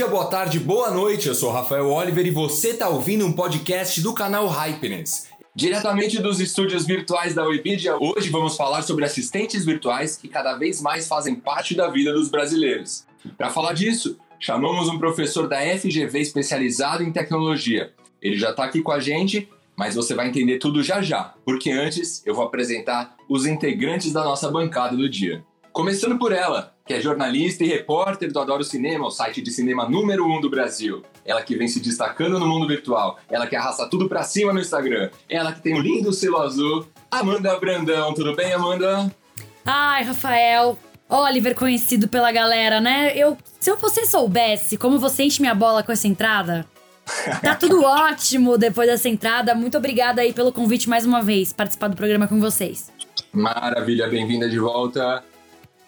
Dia, boa tarde, boa noite. Eu sou Rafael Oliver e você está ouvindo um podcast do canal Hypeness. Diretamente dos estúdios virtuais da Webidia, hoje vamos falar sobre assistentes virtuais que cada vez mais fazem parte da vida dos brasileiros. Para falar disso, chamamos um professor da FGV especializado em tecnologia. Ele já está aqui com a gente, mas você vai entender tudo já já, porque antes eu vou apresentar os integrantes da nossa bancada do dia. Começando por ela, que é jornalista e repórter do Adoro Cinema, o site de cinema número um do Brasil. Ela que vem se destacando no mundo virtual. Ela que arrasta tudo pra cima no Instagram. Ela que tem um lindo selo azul. Amanda Brandão, tudo bem, Amanda? Ai, Rafael. Oliver conhecido pela galera, né? Eu, se eu você soubesse como você enche minha bola com essa entrada, Tá tudo ótimo depois dessa entrada. Muito obrigada aí pelo convite mais uma vez, participar do programa com vocês. Maravilha, bem-vinda de volta.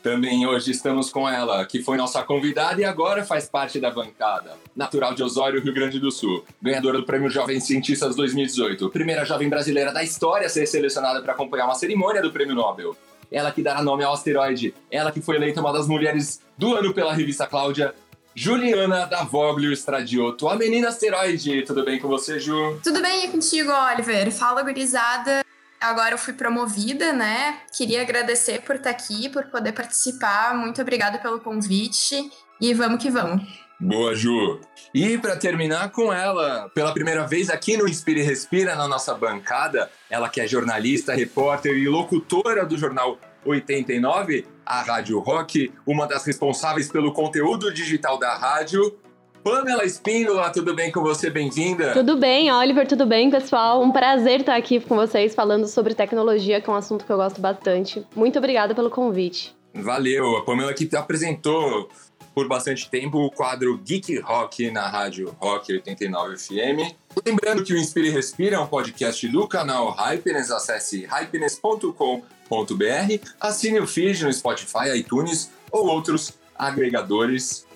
Também hoje estamos com ela, que foi nossa convidada e agora faz parte da bancada. Natural de Osório, Rio Grande do Sul. Ganhadora do Prêmio Jovens Cientistas 2018. Primeira jovem brasileira da história a ser selecionada para acompanhar uma cerimônia do Prêmio Nobel. Ela que dará nome ao asteroide. Ela que foi eleita uma das mulheres do ano pela revista Cláudia. Juliana da Voglio Stradioto, a menina asteroide. Tudo bem com você, Ju? Tudo bem contigo, Oliver? Fala, gurizada. Agora eu fui promovida, né? Queria agradecer por estar aqui, por poder participar. Muito obrigada pelo convite e vamos que vamos. Boa, Ju. E para terminar com ela, pela primeira vez aqui no Inspire e Respira, na nossa bancada, ela que é jornalista, repórter e locutora do jornal 89, a Rádio Rock, uma das responsáveis pelo conteúdo digital da rádio, Pamela Espíndola, tudo bem com você? Bem-vinda. Tudo bem, Oliver, tudo bem, pessoal? Um prazer estar aqui com vocês falando sobre tecnologia, que é um assunto que eu gosto bastante. Muito obrigada pelo convite. Valeu. A Pamela que apresentou por bastante tempo o quadro Geek Rock na rádio Rock 89 FM. Lembrando que o Inspire e Respira é um podcast do canal Hypeness. Acesse hypeness.com.br, assine o feed no Spotify, iTunes ou outros agregadores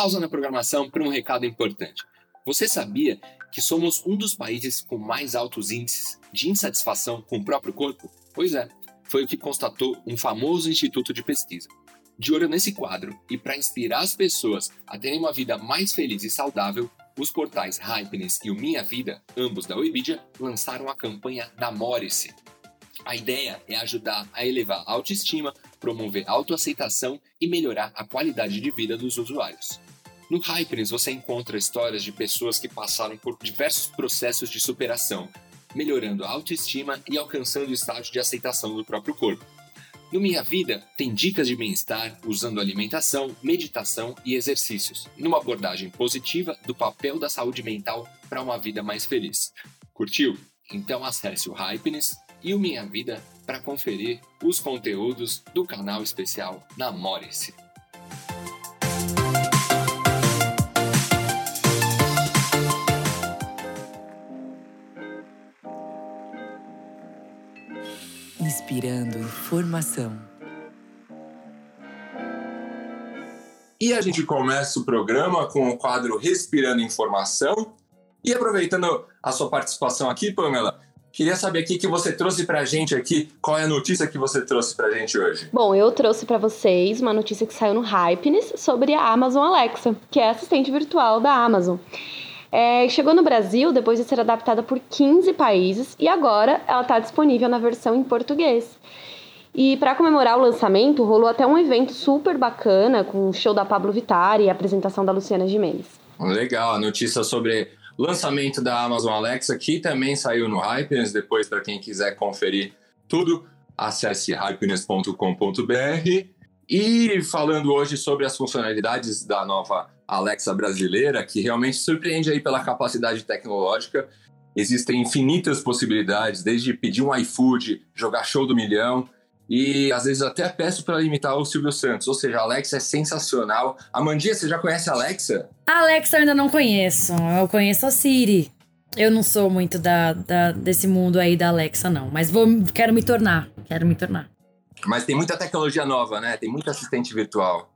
pausa na programação para um recado importante. Você sabia que somos um dos países com mais altos índices de insatisfação com o próprio corpo? Pois é, foi o que constatou um famoso instituto de pesquisa. De olho nesse quadro e para inspirar as pessoas a terem uma vida mais feliz e saudável, os portais Hypeness e o Minha Vida, ambos da Webidia, lançaram a campanha Namore-se. A ideia é ajudar a elevar a autoestima, promover autoaceitação e melhorar a qualidade de vida dos usuários. No Hypers você encontra histórias de pessoas que passaram por diversos processos de superação, melhorando a autoestima e alcançando o estágio de aceitação do próprio corpo. No Minha Vida, tem dicas de bem-estar usando alimentação, meditação e exercícios, numa abordagem positiva do papel da saúde mental para uma vida mais feliz. Curtiu? Então acesse o Hypeness e o Minha Vida para conferir os conteúdos do canal especial Namore-se. Inspirando informação. E a gente começa o programa com o quadro Respirando Informação. E aproveitando a sua participação aqui, Pamela, queria saber aqui que você trouxe pra gente aqui, qual é a notícia que você trouxe pra gente hoje? Bom, eu trouxe para vocês uma notícia que saiu no Hypeness sobre a Amazon Alexa, que é a assistente virtual da Amazon. É, chegou no Brasil depois de ser adaptada por 15 países e agora ela está disponível na versão em português. E para comemorar o lançamento, rolou até um evento super bacana com o show da Pablo Vittar e a apresentação da Luciana Gimenez. Legal, a notícia sobre lançamento da Amazon Alexa que também saiu no Hypeness. Depois, para quem quiser conferir tudo, acesse hypeness.com.br. E falando hoje sobre as funcionalidades da nova Alexa brasileira, que realmente surpreende aí pela capacidade tecnológica. existem infinitas possibilidades, desde pedir um iFood, jogar show do milhão, e às vezes até peço para imitar o Silvio Santos. Ou seja, a Alexa é sensacional. Amandinha, você já conhece a Alexa? A Alexa eu ainda não conheço. Eu conheço a Siri. Eu não sou muito da, da, desse mundo aí da Alexa, não. Mas vou, quero me tornar. Quero me tornar. Mas tem muita tecnologia nova, né? Tem muito assistente virtual.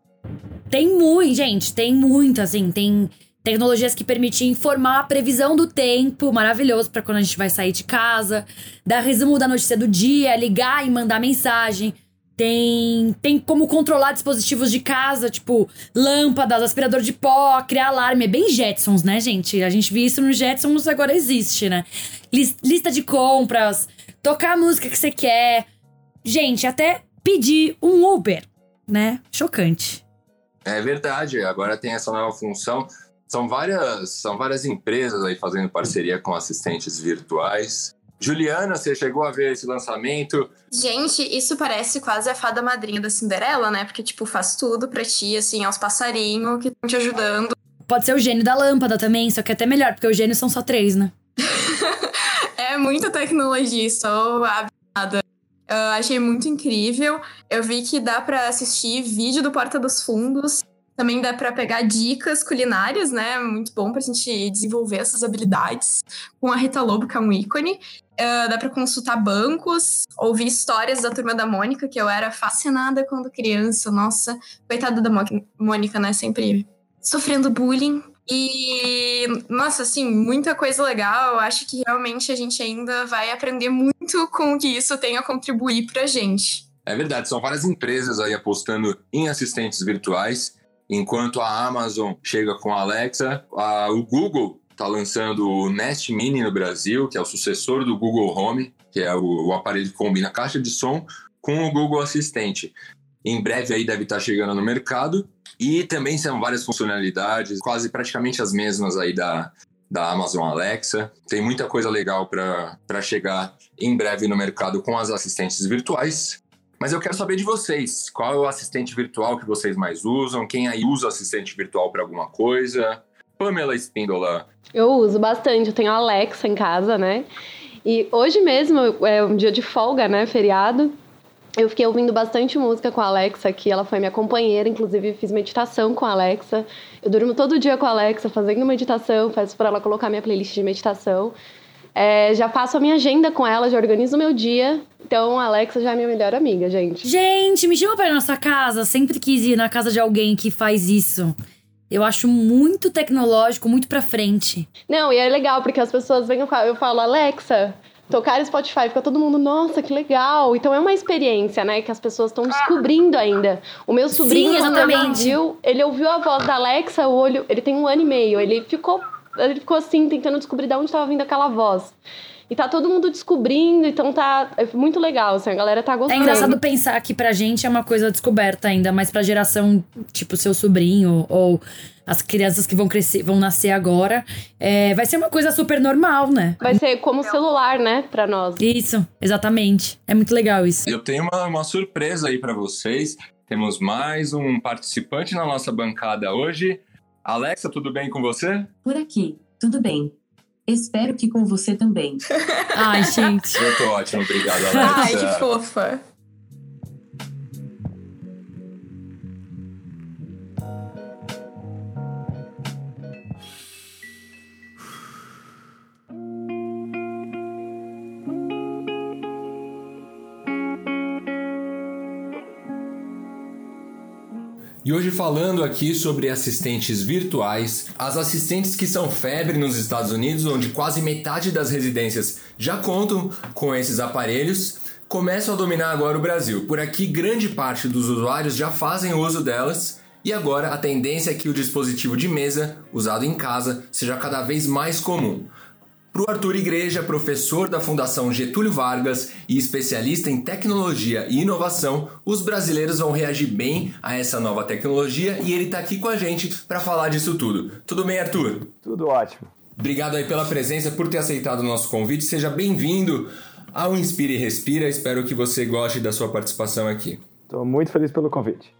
Tem muito, gente. Tem muito, assim. Tem Tecnologias que permitem informar a previsão do tempo, maravilhoso para quando a gente vai sair de casa, dar resumo da notícia do dia, ligar e mandar mensagem. Tem, tem como controlar dispositivos de casa, tipo lâmpadas, aspirador de pó, criar alarme. É bem Jetsons, né, gente? A gente viu isso no Jetsons, agora existe, né? Lista de compras, tocar a música que você quer. Gente, até pedir um Uber, né? Chocante. É verdade, agora tem essa nova função. São várias, são várias empresas aí fazendo parceria com assistentes virtuais. Juliana, você chegou a ver esse lançamento? Gente, isso parece quase a fada madrinha da Cinderela, né? Porque, tipo, faz tudo pra ti, assim, aos passarinhos que estão te ajudando. Pode ser o gênio da lâmpada também, só que é até melhor, porque os gênios são só três, né? é muita tecnologia, sou abismada. Eu achei muito incrível. Eu vi que dá para assistir vídeo do Porta dos Fundos também dá para pegar dicas culinárias, né? Muito bom para a gente desenvolver essas habilidades. Com a Rita Lobo, que é um ícone. Uh, dá para consultar bancos, ouvir histórias da turma da Mônica, que eu era fascinada quando criança. Nossa, coitada da Mônica, né? Sempre sofrendo bullying. E, nossa, assim, muita coisa legal. Eu acho que realmente a gente ainda vai aprender muito com o que isso tem a contribuir para a gente. É verdade, são várias empresas aí apostando em assistentes virtuais Enquanto a Amazon chega com a Alexa, a, o Google está lançando o Nest Mini no Brasil, que é o sucessor do Google Home, que é o, o aparelho que combina caixa de som com o Google Assistente. Em breve aí deve estar tá chegando no mercado e também são várias funcionalidades, quase praticamente as mesmas aí da, da Amazon Alexa. Tem muita coisa legal para chegar em breve no mercado com as assistentes virtuais. Mas eu quero saber de vocês. Qual é o assistente virtual que vocês mais usam? Quem aí usa assistente virtual para alguma coisa? Pamela Espíndola. Eu uso bastante. Eu tenho a Alexa em casa, né? E hoje mesmo é um dia de folga, né? Feriado. Eu fiquei ouvindo bastante música com a Alexa aqui. Ela foi minha companheira, inclusive fiz meditação com a Alexa. Eu durmo todo dia com a Alexa fazendo meditação, peço para ela colocar minha playlist de meditação. É, já faço a minha agenda com ela, já organizo o meu dia. Então, a Alexa já é minha melhor amiga, gente. Gente, me chama pra ir na sua casa. Sempre quis ir na casa de alguém que faz isso. Eu acho muito tecnológico, muito pra frente. Não, e é legal, porque as pessoas vêm, eu falo, Alexa, tocar Spotify, fica todo mundo, nossa, que legal. Então é uma experiência, né, que as pessoas estão descobrindo ainda. O meu sobrinho, Sim, exatamente. ouviu, ele ouviu a voz da Alexa, o olho, ele tem um ano e meio, ele ficou ele ficou assim, tentando descobrir de onde estava vindo aquela voz. E tá todo mundo descobrindo, então tá é muito legal, assim, a galera tá gostando. É engraçado pensar que pra gente é uma coisa descoberta ainda, mas pra geração, tipo, seu sobrinho ou as crianças que vão crescer, vão nascer agora, é, vai ser uma coisa super normal, né? Vai ser como celular, né, pra nós. Isso, exatamente. É muito legal isso. Eu tenho uma, uma surpresa aí para vocês. Temos mais um participante na nossa bancada hoje. Alexa, tudo bem com você? Por aqui, tudo bem. Espero que com você também. Ai, gente. Eu tô ótimo, obrigado, Alexa. Ai, que fofa. E hoje falando aqui sobre assistentes virtuais, as assistentes que são febre nos Estados Unidos, onde quase metade das residências já contam com esses aparelhos, começam a dominar agora o Brasil. Por aqui, grande parte dos usuários já fazem uso delas. E agora a tendência é que o dispositivo de mesa, usado em casa, seja cada vez mais comum. Para o Arthur Igreja, professor da Fundação Getúlio Vargas e especialista em tecnologia e inovação, os brasileiros vão reagir bem a essa nova tecnologia e ele está aqui com a gente para falar disso tudo. Tudo bem, Arthur? Tudo ótimo. Obrigado aí pela presença, por ter aceitado o nosso convite. Seja bem-vindo ao Inspire e Respira. Espero que você goste da sua participação aqui. Estou muito feliz pelo convite.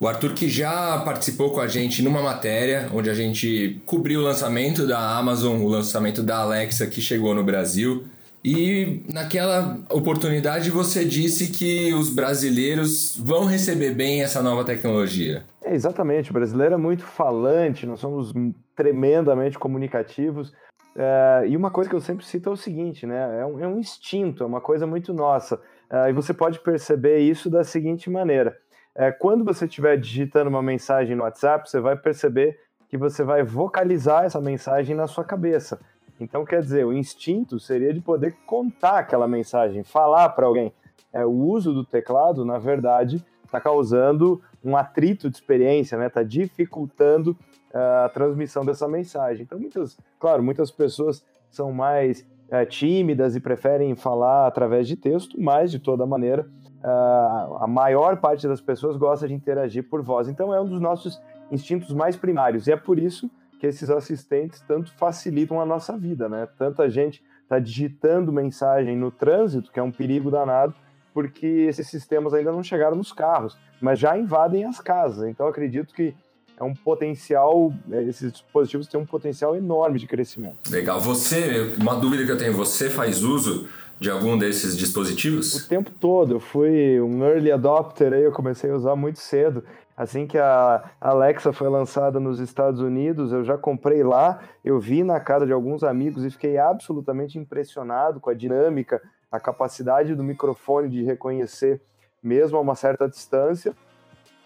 O Arthur que já participou com a gente numa matéria onde a gente cobriu o lançamento da Amazon, o lançamento da Alexa que chegou no Brasil. E naquela oportunidade você disse que os brasileiros vão receber bem essa nova tecnologia. É, exatamente, o brasileiro é muito falante, nós somos tremendamente comunicativos. É, e uma coisa que eu sempre cito é o seguinte, né? É um, é um instinto, é uma coisa muito nossa. É, e você pode perceber isso da seguinte maneira: é, quando você estiver digitando uma mensagem no WhatsApp, você vai perceber que você vai vocalizar essa mensagem na sua cabeça. Então, quer dizer, o instinto seria de poder contar aquela mensagem, falar para alguém. É, o uso do teclado, na verdade, está causando um atrito de experiência, né? Está dificultando uh, a transmissão dessa mensagem. Então, muitas, claro, muitas pessoas são mais uh, tímidas e preferem falar através de texto, mas de toda maneira, a maior parte das pessoas gosta de interagir por voz. Então, é um dos nossos instintos mais primários e é por isso que esses assistentes tanto facilitam a nossa vida, né? Tanta gente está digitando mensagem no trânsito, que é um perigo danado, porque esses sistemas ainda não chegaram nos carros, mas já invadem as casas. Então acredito que é um potencial, é, esses dispositivos têm um potencial enorme de crescimento. Legal. Você, uma dúvida que eu tenho, você faz uso de algum desses dispositivos? O tempo todo. Eu fui um early adopter aí, eu comecei a usar muito cedo. Assim que a Alexa foi lançada nos Estados Unidos, eu já comprei lá, eu vi na casa de alguns amigos e fiquei absolutamente impressionado com a dinâmica, a capacidade do microfone de reconhecer mesmo a uma certa distância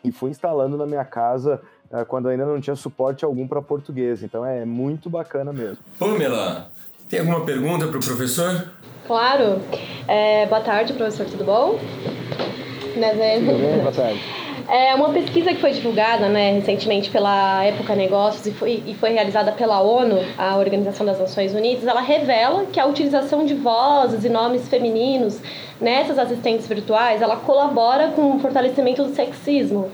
e fui instalando na minha casa quando ainda não tinha suporte algum para português. Então é muito bacana mesmo. Pamela, tem alguma pergunta para o professor? Claro. É, boa tarde, professor, tudo bom? Né, Tudo bem, boa tarde. É uma pesquisa que foi divulgada né, recentemente pela Época Negócios e foi, e foi realizada pela ONU, a Organização das Nações Unidas, ela revela que a utilização de vozes e nomes femininos nessas assistentes virtuais, ela colabora com o fortalecimento do sexismo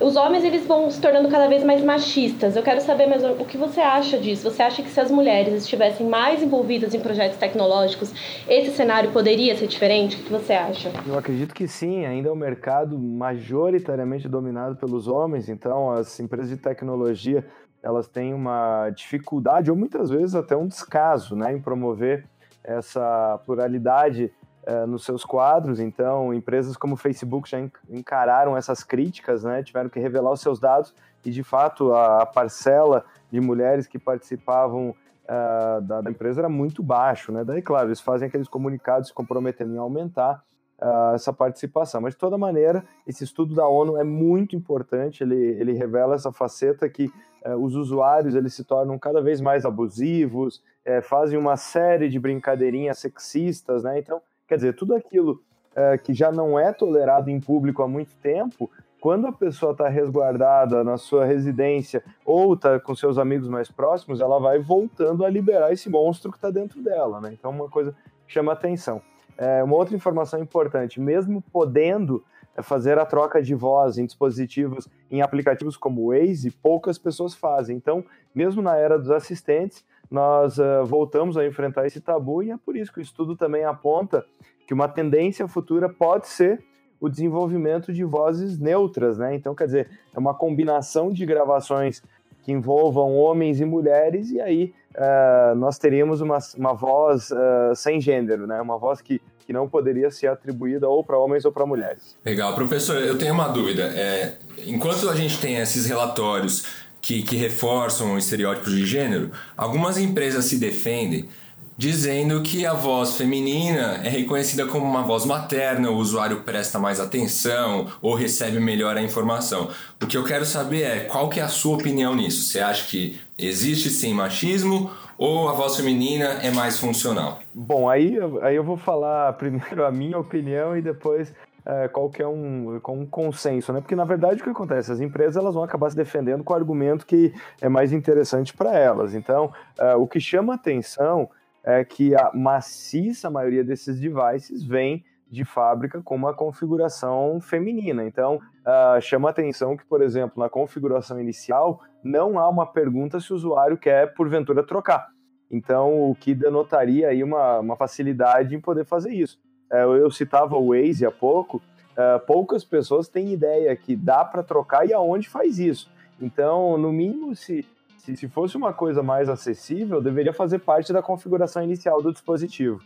os homens eles vão se tornando cada vez mais machistas. Eu quero saber mais o que você acha disso. Você acha que se as mulheres estivessem mais envolvidas em projetos tecnológicos, esse cenário poderia ser diferente? O que você acha? Eu acredito que sim. Ainda é um mercado majoritariamente dominado pelos homens. Então, as empresas de tecnologia elas têm uma dificuldade ou muitas vezes até um descaso, né, em promover essa pluralidade uh, nos seus quadros. Então, empresas como o Facebook já encararam essas críticas, né? tiveram que revelar os seus dados e, de fato, a, a parcela de mulheres que participavam uh, da, da, empresa era muito baixo. Né? Daí, claro, eles fazem aqueles comunicados se comprometendo em aumentar uh, essa participação. Mas, de toda maneira, esse estudo da ONU é muito importante, ele, ele revela essa faceta que os usuários eles se tornam cada vez mais abusivos, é, fazem uma série de brincadeirinhas sexistas, né? Então, Quer dizer, tudo aquilo é, que já não é tolerado em público há muito tempo, quando a pessoa está resguardada na sua residência ou está com seus amigos mais próximos, ela vai voltando a liberar esse monstro que está dentro dela, né? Então, uma coisa que chama atenção. É, uma outra informação importante, mesmo podendo é, fazer a troca de voz em dispositivos, em aplicativos como o Waze, poucas pessoas fazem. Então, mesmo na era dos assistentes, nós uh, voltamos a enfrentar esse tabu e é por isso que o estudo também aponta que uma tendência futura pode ser o desenvolvimento de vozes neutras, né? Então, quer dizer, é uma combinação de gravações que envolvam homens e mulheres e aí uh, nós teríamos uma, uma voz uh, sem gênero, né? Uma voz que, que não poderia ser atribuída ou para homens ou para mulheres. Legal, professor. Eu tenho uma dúvida. É, enquanto a gente tem esses relatórios que, que reforçam estereótipos de gênero, algumas empresas se defendem dizendo que a voz feminina é reconhecida como uma voz materna, o usuário presta mais atenção ou recebe melhor a informação. O que eu quero saber é qual que é a sua opinião nisso? Você acha que existe sim machismo ou a voz feminina é mais funcional? Bom, aí, aí eu vou falar primeiro a minha opinião e depois é, qual que é um, um consenso, né? Porque na verdade o que acontece? As empresas elas vão acabar se defendendo com o argumento que é mais interessante para elas. Então, é, o que chama atenção é que a maciça maioria desses devices vem de fábrica com uma configuração feminina. Então, uh, chama atenção que, por exemplo, na configuração inicial, não há uma pergunta se o usuário quer, porventura, trocar. Então, o que denotaria aí uma, uma facilidade em poder fazer isso. É, eu citava o Waze há pouco, uh, poucas pessoas têm ideia que dá para trocar e aonde faz isso. Então, no mínimo, se, se, se fosse uma coisa mais acessível, deveria fazer parte da configuração inicial do dispositivo.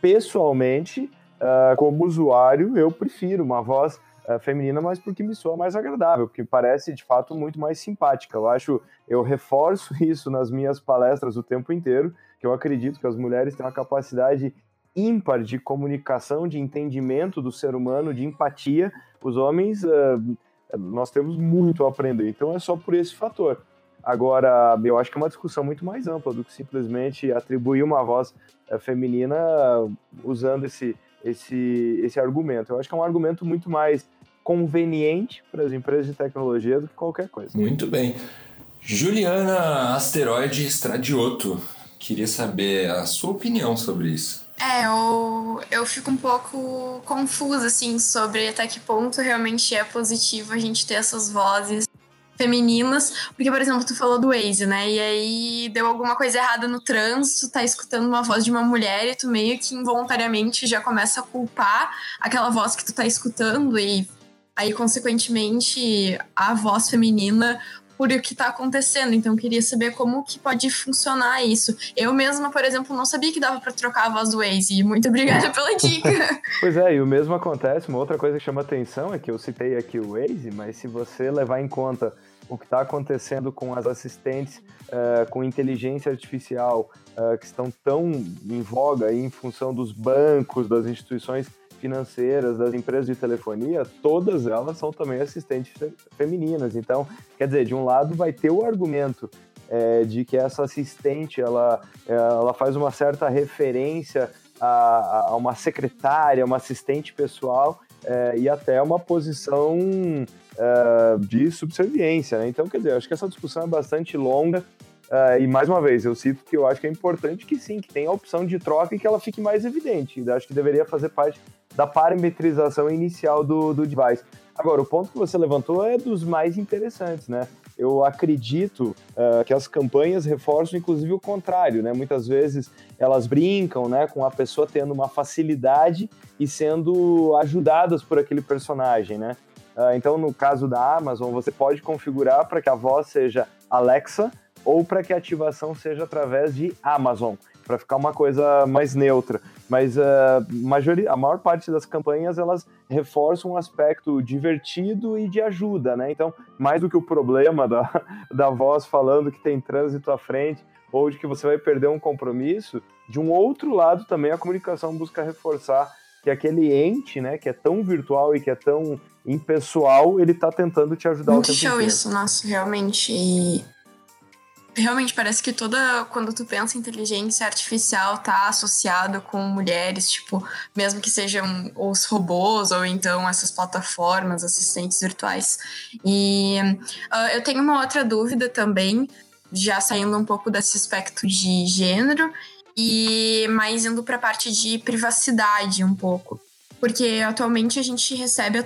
Pessoalmente, uh, como usuário, eu prefiro uma voz feminina, mas porque me soa mais agradável, porque parece de fato muito mais simpática. Eu acho, eu reforço isso nas minhas palestras o tempo inteiro, que eu acredito que as mulheres têm uma capacidade ímpar de comunicação, de entendimento do ser humano, de empatia. Os homens, uh, nós temos muito a aprender. Então é só por esse fator. Agora, eu acho que é uma discussão muito mais ampla do que simplesmente atribuir uma voz uh, feminina usando esse, esse, esse argumento. Eu acho que é um argumento muito mais conveniente para as empresas de tecnologia do que qualquer coisa. Muito bem. Juliana Asteroide Stradioto, queria saber a sua opinião sobre isso. É, eu, eu fico um pouco confusa, assim, sobre até que ponto realmente é positivo a gente ter essas vozes femininas, porque, por exemplo, tu falou do Waze, né? E aí deu alguma coisa errada no trânsito, tá escutando uma voz de uma mulher e tu meio que involuntariamente já começa a culpar aquela voz que tu tá escutando e aí, consequentemente, a voz feminina por o que está acontecendo. Então, queria saber como que pode funcionar isso. Eu mesma, por exemplo, não sabia que dava para trocar a voz do Waze. Muito obrigada pela dica. pois é, e o mesmo acontece. Uma outra coisa que chama atenção é que eu citei aqui o Waze, mas se você levar em conta o que está acontecendo com as assistentes uh, com inteligência artificial uh, que estão tão em voga em função dos bancos, das instituições financeiras, das empresas de telefonia, todas elas são também assistentes femininas. Então, quer dizer, de um lado vai ter o argumento é, de que essa assistente ela, ela faz uma certa referência a, a uma secretária, uma assistente pessoal é, e até uma posição é, de subserviência. Né? Então, quer dizer, acho que essa discussão é bastante longa. Uh, e mais uma vez, eu cito que eu acho que é importante que sim, que tenha a opção de troca e que ela fique mais evidente. Eu acho que deveria fazer parte da parametrização inicial do, do device. Agora, o ponto que você levantou é dos mais interessantes, né? Eu acredito uh, que as campanhas reforçam, inclusive, o contrário, né? Muitas vezes elas brincam, né, com a pessoa tendo uma facilidade e sendo ajudadas por aquele personagem, né? Uh, então, no caso da Amazon, você pode configurar para que a voz seja Alexa ou para que a ativação seja através de Amazon para ficar uma coisa mais neutra. Mas uh, a maior parte das campanhas elas reforçam um aspecto divertido e de ajuda, né? Então, mais do que o problema da, da voz falando que tem trânsito à frente ou de que você vai perder um compromisso, de um outro lado também a comunicação busca reforçar que aquele ente, né, que é tão virtual e que é tão impessoal, ele está tentando te ajudar Muito o tempo show inteiro. isso, nossa, realmente. E realmente parece que toda quando tu pensa em inteligência artificial tá associado com mulheres, tipo, mesmo que sejam os robôs ou então essas plataformas, assistentes virtuais. E uh, eu tenho uma outra dúvida também, já saindo um pouco desse aspecto de gênero e mais indo para a parte de privacidade um pouco porque atualmente a gente recebe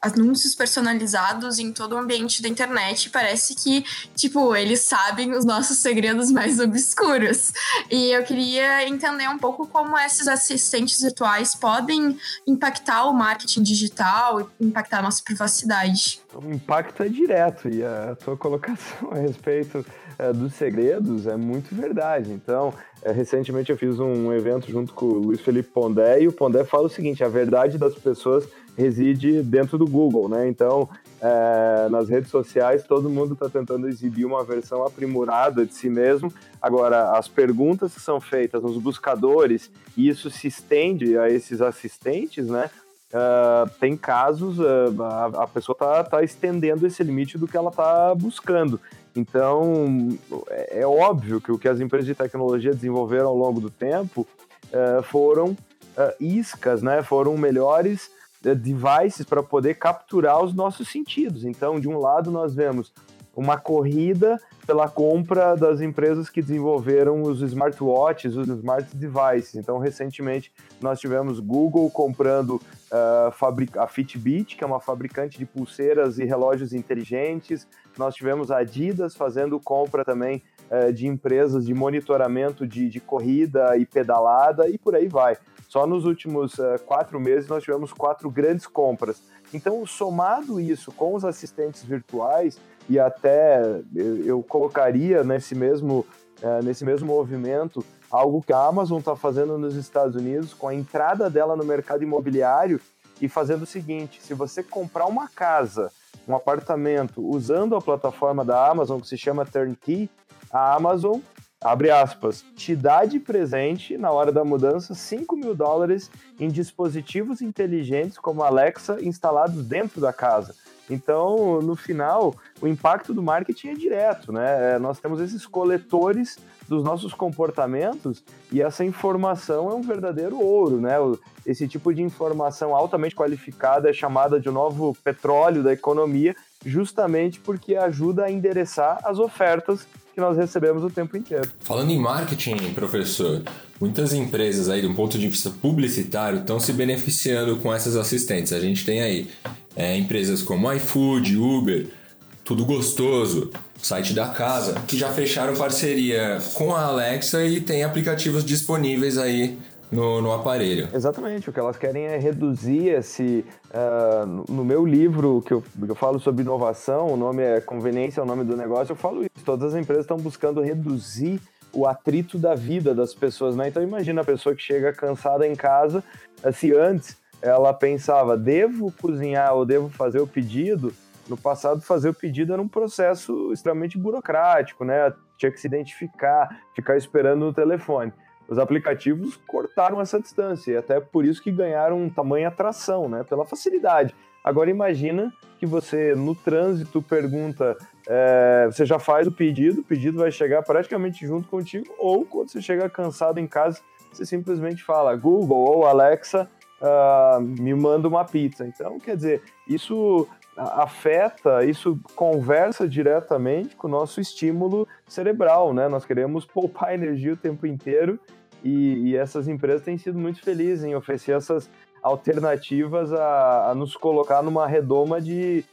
anúncios personalizados em todo o ambiente da internet e parece que, tipo, eles sabem os nossos segredos mais obscuros. E eu queria entender um pouco como esses assistentes virtuais podem impactar o marketing digital, impactar a nossa privacidade. O impacto é direto e a tua colocação a respeito é, dos segredos é muito verdade. Então, é, recentemente eu fiz um evento junto com o Luiz Felipe Pondé e o Pondé fala o seguinte: a verdade das pessoas reside dentro do Google, né? Então, é, nas redes sociais, todo mundo está tentando exibir uma versão aprimorada de si mesmo. Agora, as perguntas que são feitas nos buscadores, e isso se estende a esses assistentes, né? Uh, tem casos, uh, a, a, pessoa está tá estendendo esse limite do que ela está buscando. Então, é, é, óbvio que o que as empresas de tecnologia desenvolveram ao longo do tempo uh, foram iscas, né? foram melhores devices para poder capturar os nossos sentidos. Então, de um lado, nós vemos uma corrida pela compra das empresas que desenvolveram os smartwatches, os smart devices. Então, recentemente, nós tivemos Google comprando uh, a Fitbit, que é uma fabricante de pulseiras e relógios inteligentes. Nós tivemos a Adidas fazendo compra também uh, de empresas de monitoramento de, de, corrida e pedalada e por aí vai. Só nos últimos uh, quatro meses nós tivemos quatro grandes compras. Então, somado isso com os assistentes virtuais, e até eu, eu colocaria nesse mesmo, nesse mesmo movimento algo que a Amazon está fazendo nos Estados Unidos com a entrada dela no mercado imobiliário e fazendo o seguinte: se você comprar uma casa, um apartamento, usando a plataforma da Amazon que se chama Turnkey, a Amazon, abre aspas, te dá de presente, na hora da mudança, 5 mil dólares em dispositivos inteligentes como Alexa instalados dentro da casa. Então, no final, o impacto do marketing é direto, né? É, nós temos esses coletores dos nossos comportamentos e essa informação é um verdadeiro ouro, né? Esse tipo de informação altamente qualificada é chamada de novo petróleo da economia, justamente porque ajuda a endereçar as ofertas que nós recebemos o tempo inteiro. Falando em marketing, professor, muitas empresas aí, um ponto de vista publicitário, estão se beneficiando com essas assistentes. A gente tem aí é, empresas como iFood, Uber, tudo gostoso, site da casa, que já fecharam parceria com a Alexa e tem aplicativos disponíveis aí no, no, aparelho. Exatamente, o que elas querem é reduzir esse. Uh, no meu livro, que eu, que eu falo sobre inovação, o nome é Conveniência, é o nome do negócio, eu falo isso. Todas as empresas estão buscando reduzir o atrito da vida das pessoas, né? Então imagina a pessoa que chega cansada em casa, se antes ela pensava, devo cozinhar ou devo fazer o pedido, no passado, fazer o pedido era um processo extremamente burocrático, né? Tinha que se identificar, ficar esperando no telefone. Os aplicativos cortaram essa distância e até por isso que ganharam um tamanho atração, né? Pela facilidade. Agora imagina que você no trânsito pergunta, é, você já faz o pedido, o pedido vai chegar praticamente junto contigo, ou quando você chega cansado em casa, você simplesmente fala Google ou Alexa, uh, me manda uma pizza. Então, quer dizer, isso afeta, isso conversa diretamente com o nosso estímulo cerebral, né? Nós queremos poupar energia o tempo inteiro e, e essas empresas têm sido muito felizes em oferecer essas alternativas a, a nos colocar numa redoma de,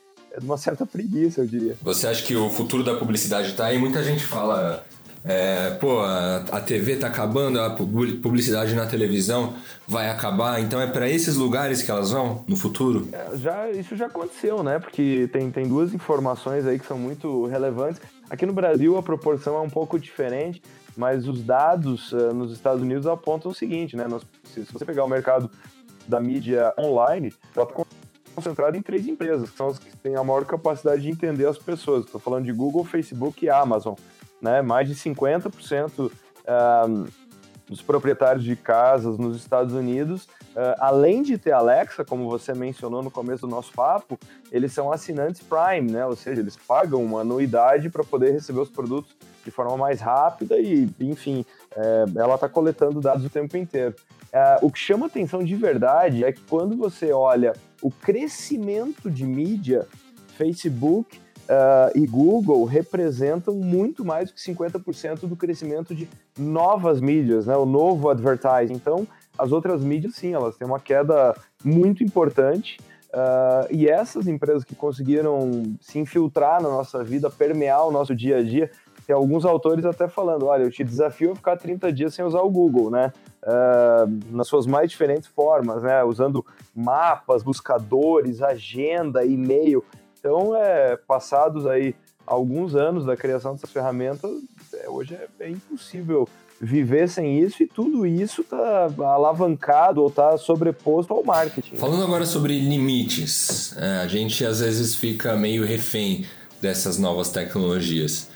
uma certa preguiça, eu diria. Você acha que o futuro da publicidade está aí? Muita gente fala é, pô, a, TV tá acabando, a publicidade na televisão vai acabar, então é para esses lugares que elas vão no futuro? É, já, isso já aconteceu, né? Porque tem, tem duas informações aí que são muito relevantes. Aqui no Brasil a proporção é um pouco diferente, mas os dados uh, nos Estados Unidos apontam o seguinte, né? Nós, se, se, você pegar o mercado da mídia online, ela está concentrada em três empresas, que são as que têm a maior capacidade de entender as pessoas. Estou falando de Google, Facebook e Amazon né? Mais de 50% um, dos proprietários de casas nos Estados Unidos, uh, além de ter Alexa, como você mencionou no começo do nosso papo, eles são assinantes Prime, né? Ou seja, eles pagam uma anuidade para poder receber os produtos de forma mais rápida e, enfim, é, ela está coletando dados o tempo inteiro. Uh, o que chama atenção de verdade é que quando você olha o crescimento de mídia, Facebook uh, e Google representam muito mais do que 50% do crescimento de novas mídias, né? o novo advertising. Então, as outras mídias, sim, elas têm uma queda muito importante. Uh, e essas empresas que conseguiram se infiltrar na nossa vida, permear o nosso dia a dia, tem alguns autores até falando: olha, eu te desafio a ficar 30 dias sem usar o Google, né? Uh, nas suas mais diferentes formas, né? Usando mapas, buscadores, agenda, e-mail. Então, é, passados aí alguns anos da criação dessas ferramentas, é, hoje é, é, impossível viver sem isso e tudo isso está alavancado ou está sobreposto ao marketing. Falando agora sobre limites, é, a gente às vezes fica meio refém dessas novas tecnologias.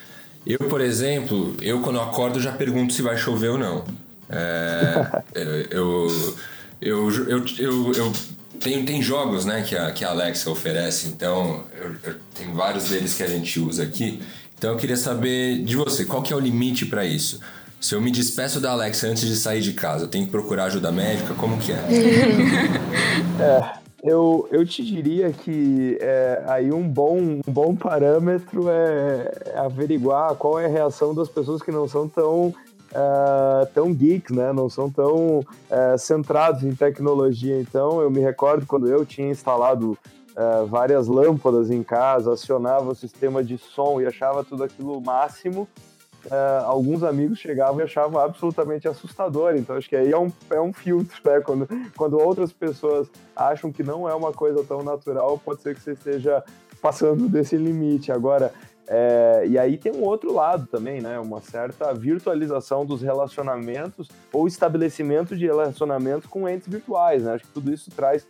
Eu, por exemplo, eu quando acordo já pergunto se vai chover ou não. É, eu, eu, eu, eu, eu tem, tem jogos né, que, a, que a Alexa oferece, então eu, eu, tem vários deles que a gente usa aqui. Então eu queria saber de você, qual que é o limite para isso? Se eu me despeço da Alexa antes de sair de casa, eu tenho que procurar ajuda médica? Como que é? é eu, eu te diria que é, aí um bom, um bom parâmetro é averiguar qual é a reação das pessoas que não são tão uh, tão geeks, né? Não são tão uh, centrados em tecnologia. Então, eu me recordo quando eu tinha instalado uh, várias lâmpadas em casa, acionava o sistema de som e achava tudo aquilo máximo. uh, alguns amigos chegavam e achavam absolutamente assustador. Então, acho que aí é um, é um filtro, né? Quando, quando outras pessoas acham que não é uma coisa tão natural, pode ser que você esteja passando desse limite. Agora, é, e aí tem um outro lado também, né? Uma certa virtualização dos relacionamentos ou estabelecimento de relacionamentos com entes virtuais, né? Acho que tudo isso traz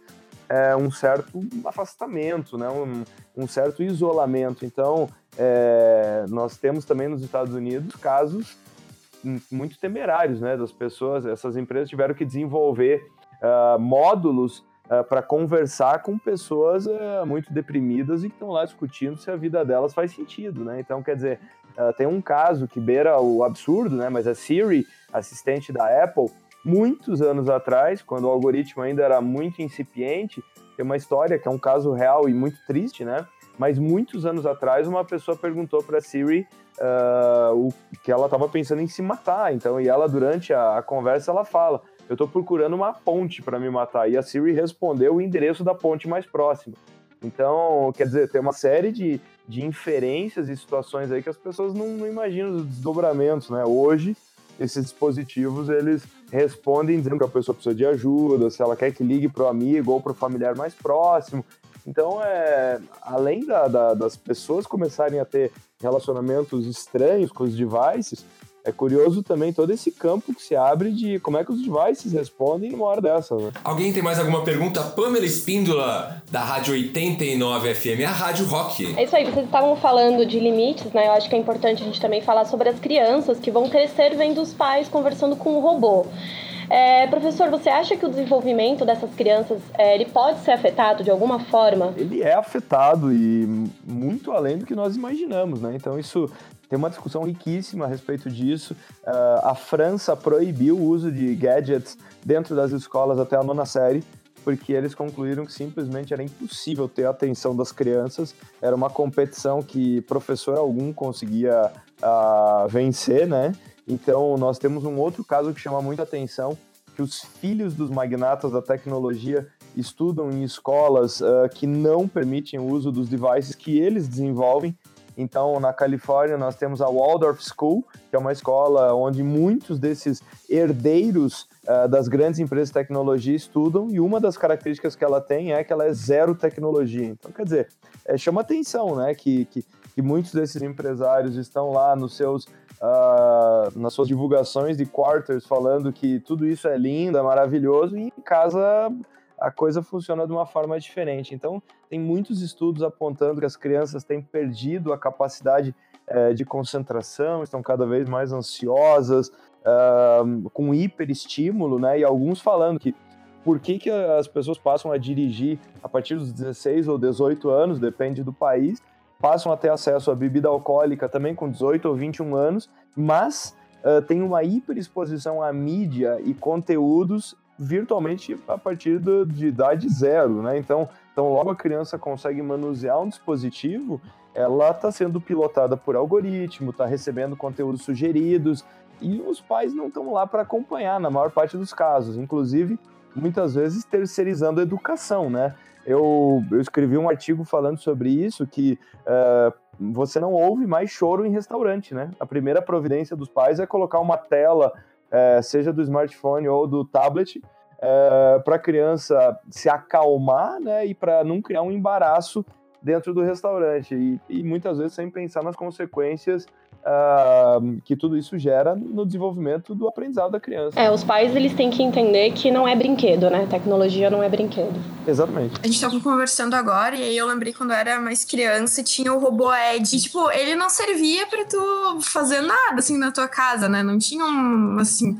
é, um certo afastamento, né? Um, um certo isolamento. Então, é, nós temos também nos Estados Unidos casos muito temerários, né? Das pessoas, essas empresas tiveram que desenvolver uh, módulos uh, para conversar com pessoas uh, muito deprimidas e que estão lá discutindo se a vida delas faz sentido, né? Então, quer dizer, tem um caso que beira o absurdo, né? Mas a Siri, assistente da Apple, muitos anos atrás, quando o algoritmo ainda era muito incipiente, tem uma história que é um caso real e muito triste, né? Mas muitos anos atrás, uma pessoa perguntou para a Siri uh, o que ela estava pensando em se matar. Então, e ela durante a, a conversa ela fala: "Eu estou procurando uma ponte para me matar". E a Siri respondeu o endereço da ponte mais próxima. Então, quer dizer, tem uma série de, de inferências e situações aí que as pessoas não, não imaginam os desdobramentos, né? Hoje, esses dispositivos eles respondem dizendo que a pessoa precisa de ajuda, se ela quer que ligue para o amigo ou para o familiar mais próximo. Então, é, além da, da, das pessoas começarem a ter relacionamentos estranhos com os devices, é curioso também todo esse campo que se abre de como é que os devices respondem numa hora dessa. Né? Alguém tem mais alguma pergunta? Pamela Espíndola, da Rádio 89 FM, a Rádio Rock. É isso aí, vocês estavam falando de limites, né? Eu acho que é importante a gente também falar sobre as crianças que vão crescer vendo os pais conversando com o robô. É, professor, você acha que o desenvolvimento dessas crianças é, ele pode ser afetado de alguma forma? Ele é afetado e muito além do que nós imaginamos, né? Então isso tem uma discussão riquíssima a respeito disso. Uh, a França proibiu o uso de gadgets dentro das escolas até a nona série, porque eles concluíram que simplesmente era impossível ter a atenção das crianças. Era uma competição que professor algum conseguia uh, vencer, né? Então, nós temos um outro caso que chama muita atenção, que os filhos dos magnatas da tecnologia estudam em escolas uh, que não permitem o uso dos devices que eles desenvolvem então, na Califórnia, nós temos a Waldorf School, que é uma escola onde muitos desses herdeiros uh, das grandes empresas de tecnologia estudam, e uma das características que ela tem é que ela é zero tecnologia. Então, quer dizer, é, chama atenção, né, que, que, que, muitos desses empresários estão lá nos seus, uh, nas suas divulgações de quarters falando que tudo isso é lindo, é maravilhoso, e em casa a coisa funciona de uma forma diferente. Então, tem muitos estudos apontando que as crianças têm perdido a capacidade é, de concentração, estão cada vez mais ansiosas, com hiperestímulo, né? E alguns falando que por que, que as pessoas passam a dirigir a partir dos 16 ou 18 anos, depende do país, passam a ter acesso à bebida alcoólica também com 18 ou 21 anos, mas uh, tem uma hiperexposição à mídia e conteúdos virtualmente a partir do, de idade zero, né? Então, então, logo a criança consegue manusear um dispositivo, ela está sendo pilotada por algoritmo, está recebendo conteúdos sugeridos e os pais não estão lá para acompanhar na maior parte dos casos, inclusive muitas vezes terceirizando a educação, né? Eu, eu escrevi um artigo falando sobre isso que uh, você não ouve mais choro em restaurante, né? A primeira providência dos pais é colocar uma tela é, seja do smartphone ou do tablet, é, para a criança se acalmar né, e para não criar um embaraço dentro do restaurante. E, e muitas vezes sem pensar nas consequências uh, que tudo isso gera no desenvolvimento do aprendizado da criança. É, os pais eles têm que entender que não é brinquedo, né? Tecnologia não é brinquedo. Exatamente. A gente tava conversando agora e aí eu lembrei quando eu era mais criança tinha o robô Ed. E, tipo, ele não servia para tu fazer nada assim na tua casa, né? Não tinha um assim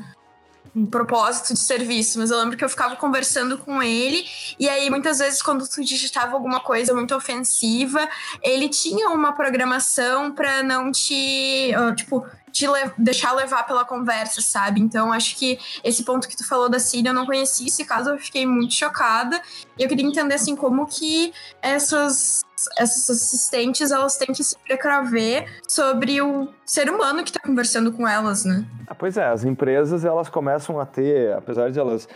um propósito de serviço, mas eu lembro que eu ficava conversando com ele, e aí muitas vezes quando tu digitava alguma coisa muito ofensiva, ele tinha uma programação para não te, tipo, te le deixar levar pela conversa, sabe? Então, acho que esse ponto que tu falou da Síria, eu não conheci esse caso, eu fiquei muito chocada. E eu queria entender, assim, como que essas, essas assistentes, elas têm que se precaver sobre o ser humano que está conversando com elas, né? Ah, pois é, as empresas, elas começam a ter, apesar de elas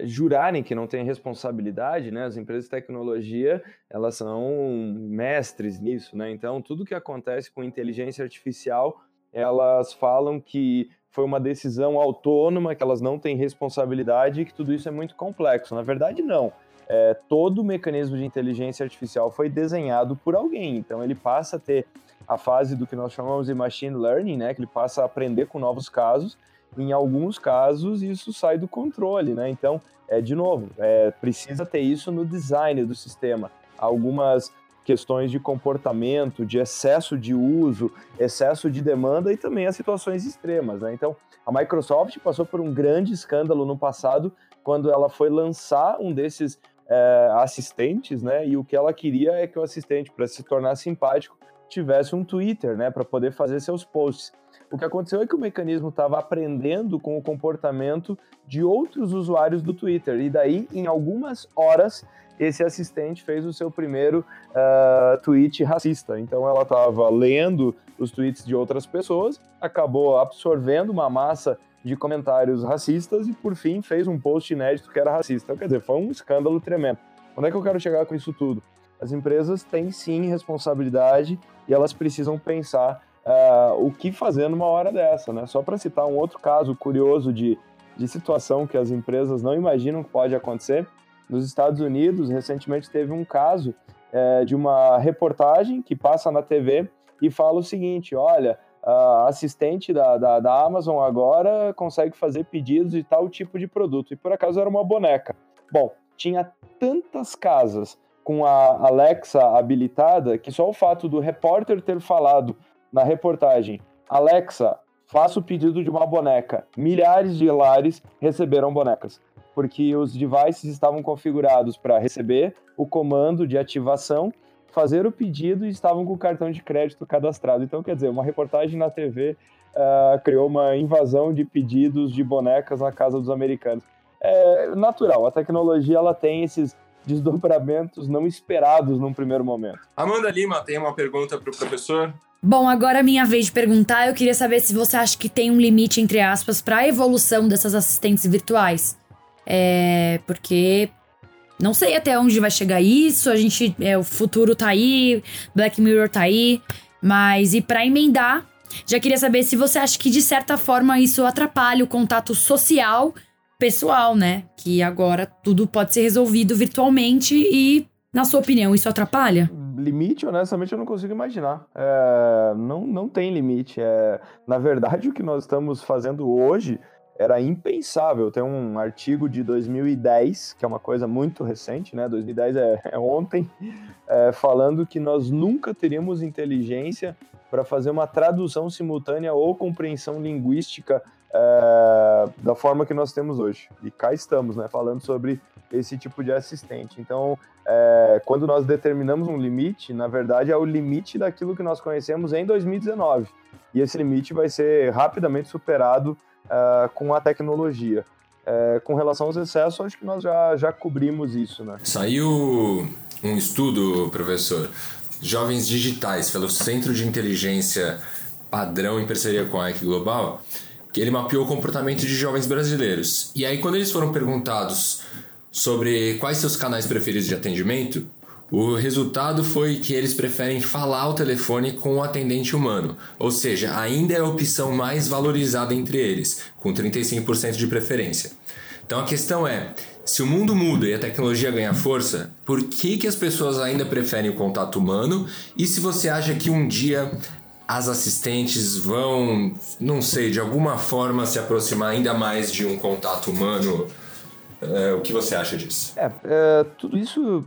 jurarem que não têm responsabilidade, né? As empresas de tecnologia, elas são mestres nisso, né? Então, tudo que acontece com inteligência artificial elas falam que foi uma decisão autônoma, que elas não têm responsabilidade e que tudo isso é muito complexo. Na verdade, não. É, todo o mecanismo de inteligência artificial foi desenhado por alguém, então ele passa a ter a fase do que nós chamamos de machine learning, né, que ele passa a aprender com novos casos. Em alguns casos, isso sai do controle, né? Então, é de novo, é, precisa ter isso no design do sistema. Algumas questões de comportamento, de excesso de uso, excesso de demanda e também as situações extremas. Né? Então, a Microsoft passou por um grande escândalo no passado quando ela foi lançar um desses é, assistentes, né? E o que ela queria é que o assistente, para se tornar simpático, tivesse um Twitter, né? Para poder fazer seus posts. O que aconteceu é que o mecanismo estava aprendendo com o comportamento de outros usuários do Twitter. E daí, em algumas horas, esse assistente fez o seu primeiro uh, tweet racista. Então ela estava lendo os tweets de outras pessoas, acabou absorvendo uma massa de comentários racistas e por fim fez um post inédito que era racista. Então, quer dizer, foi um escândalo tremendo. Onde é que eu quero chegar com isso tudo? As empresas têm sim responsabilidade e elas precisam pensar uh, o que fazer numa hora dessa, né? Só para citar um outro caso curioso de, de situação que as empresas não imaginam que pode acontecer, nos Estados Unidos, recentemente teve um caso é, de uma reportagem que passa na TV e fala o seguinte: olha, assistente da, da, da, Amazon agora consegue fazer pedidos de tal tipo de produto. E por acaso era uma boneca. Bom, tinha tantas casas com a Alexa habilitada que só o fato do repórter ter falado na reportagem: Alexa, faça o pedido de uma boneca. Milhares de lares receberam bonecas porque os devices estavam configurados para receber o comando de ativação, fazer o pedido e estavam com o cartão de crédito cadastrado. Então, quer dizer, uma reportagem na TV uh, ah, criou uma invasão de pedidos de bonecas na casa dos americanos. É natural, a tecnologia ela tem esses desdobramentos não esperados num primeiro momento. Amanda Lima tem uma pergunta para o professor. Bom, agora é minha vez de perguntar. Eu queria saber se você acha que tem um limite, entre aspas, para a evolução dessas assistentes virtuais. É, porque não sei até onde vai chegar isso. A gente. É, o futuro tá aí, Black Mirror tá aí. Mas e para emendar, já queria saber se você acha que de certa forma isso atrapalha o contato social pessoal, né? Que agora tudo pode ser resolvido virtualmente e, na sua opinião, isso atrapalha? Limite, honestamente, eu não consigo imaginar. É, não, não tem limite. É, na verdade, o que nós estamos fazendo hoje era impensável. Tem um artigo de 2010, que é uma coisa muito recente, né? 2010 é, é ontem, é, falando que nós nunca teríamos inteligência para fazer uma tradução simultânea ou compreensão linguística é, da forma que nós temos hoje. E cá estamos, né? Falando sobre esse tipo de assistente. Então, é, quando nós determinamos um limite, na verdade é o limite daquilo que nós conhecemos em 2019. E esse limite vai ser rapidamente superado uh, com a tecnologia. Uh, com relação aos excessos, acho que nós já, já cobrimos isso, né? Saiu um estudo, professor, Jovens Digitais, pelo Centro de Inteligência Padrão em parceria com a IC Global, que ele mapeou o comportamento de jovens brasileiros. E aí, quando eles foram perguntados sobre quais seus canais preferidos de atendimento, o resultado foi que eles preferem falar ao telefone com o atendente humano, ou seja, ainda é a opção mais valorizada entre eles, com 35% de preferência. Então a questão é: se o mundo muda e a tecnologia ganha força, por que, que as pessoas ainda preferem o contato humano? E se você acha que um dia as assistentes vão, não sei, de alguma forma se aproximar ainda mais de um contato humano? É, o que você acha disso? É, é, tudo isso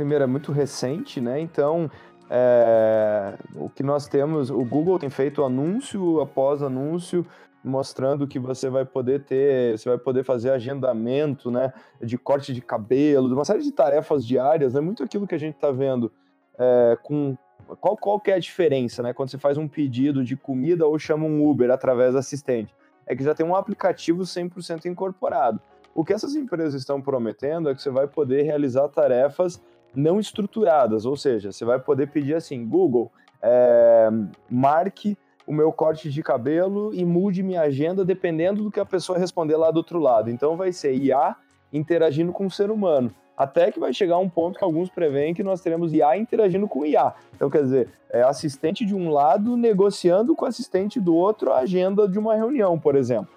primeiro, é muito recente, né? Então, é, o que nós temos, o Google tem feito anúncio após anúncio, mostrando que você vai poder ter, você vai poder fazer agendamento, né, de corte de cabelo, de uma série de tarefas diárias, é né? muito aquilo que a gente está vendo é, com qual, qual que é a diferença, né, quando você faz um pedido de comida ou chama um Uber através do assistente, é que já tem um aplicativo 100% incorporado. O que essas empresas estão prometendo é que você vai poder realizar tarefas não estruturadas, ou seja, você vai poder pedir assim, Google, é, marque o meu corte de cabelo e mude minha agenda dependendo do que a pessoa responder lá do outro lado. Então vai ser IA interagindo com o ser humano. até que vai chegar um ponto que alguns preveem que nós teremos IA interagindo com IA. Então, quer dizer, é assistente de um lado negociando com assistente do outro a agenda de uma reunião, por exemplo.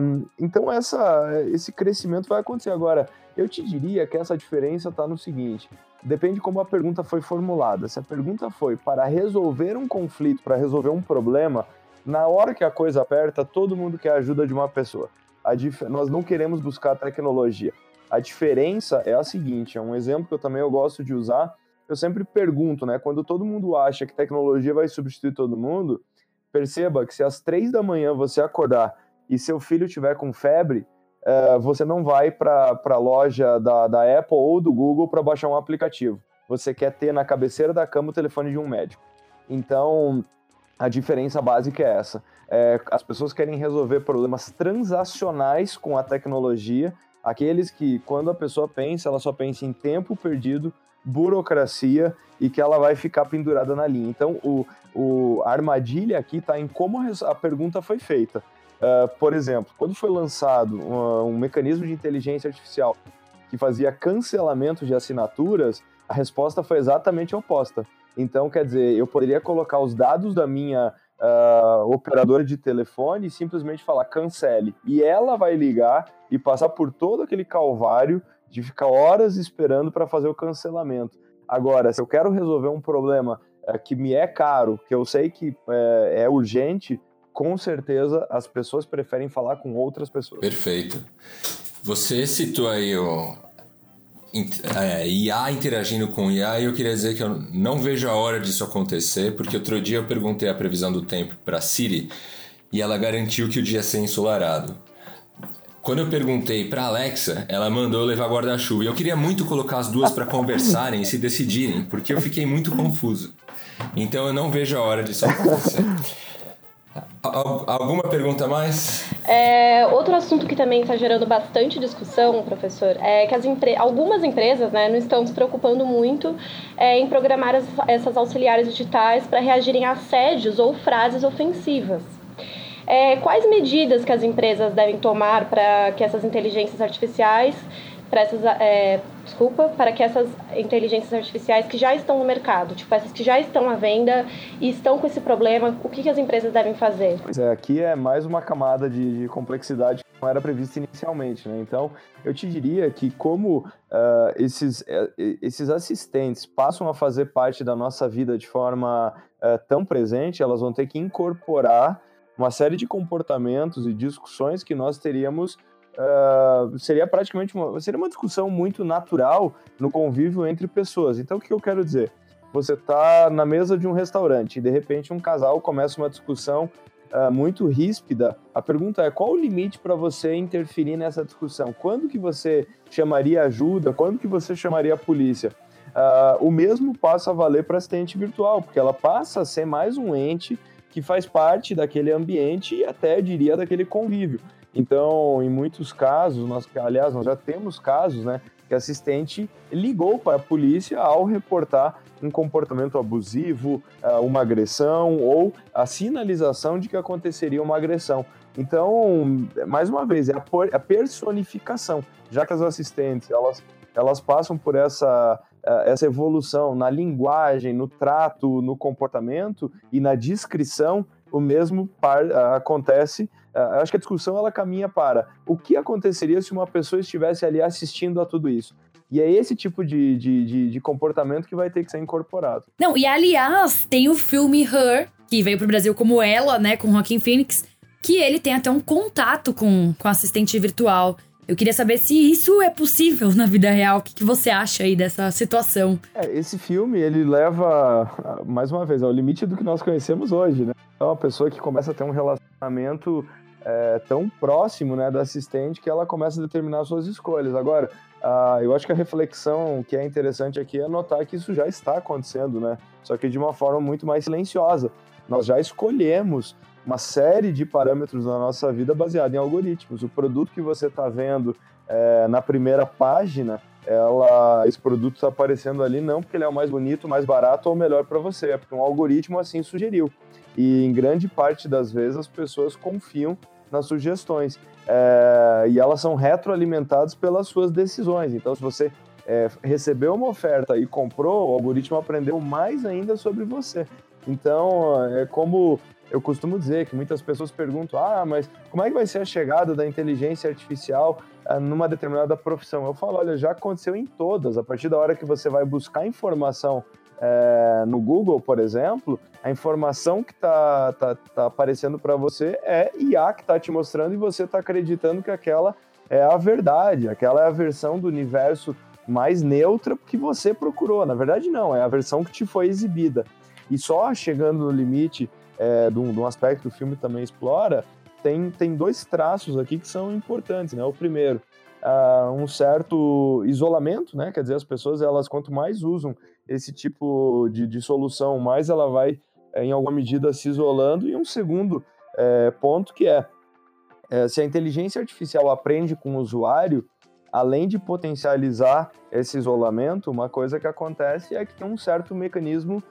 Um, então, essa, esse crescimento vai acontecer. Agora, eu te diria que essa diferença está no seguinte: depende como a pergunta foi formulada. Se a pergunta foi para resolver um conflito, para resolver um problema, na hora que a coisa aperta, todo mundo quer a ajuda de uma pessoa. Nós não queremos buscar tecnologia. A diferença é a seguinte, é um exemplo que eu também eu gosto de usar. Eu sempre pergunto, né? Quando todo mundo acha que tecnologia vai substituir todo mundo, perceba que se às três da manhã você acordar e seu filho tiver com febre, uh, você não vai para a loja da, da Apple ou do Google para baixar um aplicativo. Você quer ter na cabeceira da cama o telefone de um médico. Então, a diferença básica é essa. É, as pessoas querem resolver problemas transacionais com a tecnologia Aqueles que, quando a pessoa pensa, ela só pensa em tempo perdido, burocracia e que ela vai ficar pendurada na linha. Então, o, o, a armadilha aqui está em como a pergunta foi feita. Uh, por exemplo, quando foi lançado um, um mecanismo de inteligência artificial que fazia cancelamento de assinaturas, a resposta foi exatamente oposta. Então, quer dizer, eu poderia colocar os dados da minha uh, operadora de telefone e simplesmente falar cancele. E ela vai ligar e passar por todo aquele calvário de ficar horas esperando para fazer o cancelamento. Agora, se eu quero resolver um problema uh, que me é caro, que eu sei que uh, é urgente, com certeza as pessoas preferem falar com outras pessoas. Perfeito. Você citou aí o, é, IA interagindo com IA, e eu queria dizer que eu não vejo a hora disso acontecer, porque outro dia eu perguntei a previsão do tempo para Siri e ela garantiu que o dia ia ser ensolarado. Quando eu perguntei para Alexa, ela mandou levar guarda-chuva. E eu queria muito colocar as duas para conversarem e se decidirem, porque eu fiquei muito confuso. Então eu não vejo a hora disso acontecer. Alguma pergunta mais? É, outro assunto que também está gerando bastante discussão, professor, é que empre algumas empresas né, não estão se preocupando muito é, em programar as, essas auxiliares digitais para reagirem a assédios ou frases ofensivas. É, quais medidas que as empresas devem tomar para que essas inteligências artificiais para essas, é, desculpa, para que essas inteligências artificiais que já estão no mercado, tipo essas que já estão à venda e estão com esse problema, o que, que as empresas devem fazer? Pois é, aqui é mais uma camada de, de complexidade que não era prevista inicialmente, né? Então, eu te diria que como uh, esses, uh, esses assistentes passam a fazer parte da nossa vida de forma uh, tão presente, elas vão ter que incorporar uma série de comportamentos e discussões que nós teríamos uh, seria praticamente uma, seria uma discussão muito natural no convívio entre pessoas. Então, o que eu quero dizer? Você está na mesa de um restaurante e de repente um casal começa uma discussão uh, muito ríspida. A pergunta é qual o limite para você interferir nessa discussão? Quando que você chamaria ajuda? Quando que você chamaria a polícia? Uh, o mesmo passa a valer para assistente virtual, porque ela passa a ser mais um ente que faz parte daquele ambiente e até, diria, daquele convívio. Então, em muitos casos, nós, aliás, nós já temos casos, né, que assistente ligou para a polícia ao reportar um comportamento abusivo, eh, uma agressão ou a sinalização de que aconteceria uma agressão. Então, mais uma vez, é a personificação, já que as assistentes elas, elas passam por essa, eh, essa evolução na linguagem, no trato, no comportamento e na descrição, o mesmo par, acontece acho que a discussão ela caminha para o que aconteceria se uma pessoa estivesse ali assistindo a tudo isso. E é esse tipo de, de, de, de, comportamento que vai ter que ser incorporado. Não, e aliás, tem o filme Her, que veio pro Brasil como ela, né, com Joaquin Phoenix, que ele tem até um contato com, com assistente virtual. Eu queria saber se isso é possível na vida real. O que, que você acha aí dessa situação? É, esse filme, ele leva, mais uma vez, ao limite do que nós conhecemos hoje, né? É uma pessoa que começa a ter um relacionamento é, tão próximo né, da assistente que ela começa a determinar suas escolhas. Agora, uh, eu acho que a reflexão que é interessante aqui é notar que isso já está acontecendo, né? Só que de uma forma muito mais silenciosa. Nós já escolhemos uma série de parâmetros na nossa vida baseado em algoritmos. O produto que você está vendo é, na primeira página, ela, esse produto está aparecendo ali não porque ele é o mais bonito, mais barato ou melhor para você, é porque um algoritmo assim sugeriu. E em grande parte das vezes as pessoas confiam nas sugestões. É, e elas são retroalimentadas pelas suas decisões. Então, se você é, recebeu uma oferta e comprou, o algoritmo aprendeu mais ainda sobre você. Então, é como eu costumo dizer que muitas pessoas perguntam: ah, mas como é que vai ser a chegada da inteligência artificial ah, numa determinada profissão? Eu falo: olha, já aconteceu em todas. A partir da hora que você vai buscar informação é, no Google, por exemplo, a informação que está tá, tá aparecendo para você é IA que está te mostrando e você está acreditando que aquela é a verdade, aquela é a versão do universo mais neutra que você procurou. Na verdade, não, é a versão que te foi exibida. E só chegando no limite é, de, um, de um aspecto que o filme também explora, tem, tem dois traços aqui que são importantes. Né? O primeiro, uh, um certo isolamento, né? quer dizer, as pessoas, elas quanto mais usam esse tipo de, de solução, mais ela vai, é, em alguma medida, se isolando. E um segundo é, ponto que é, é, se a inteligência artificial aprende com o usuário, além de potencializar esse isolamento, uma coisa que acontece é que tem um certo mecanismo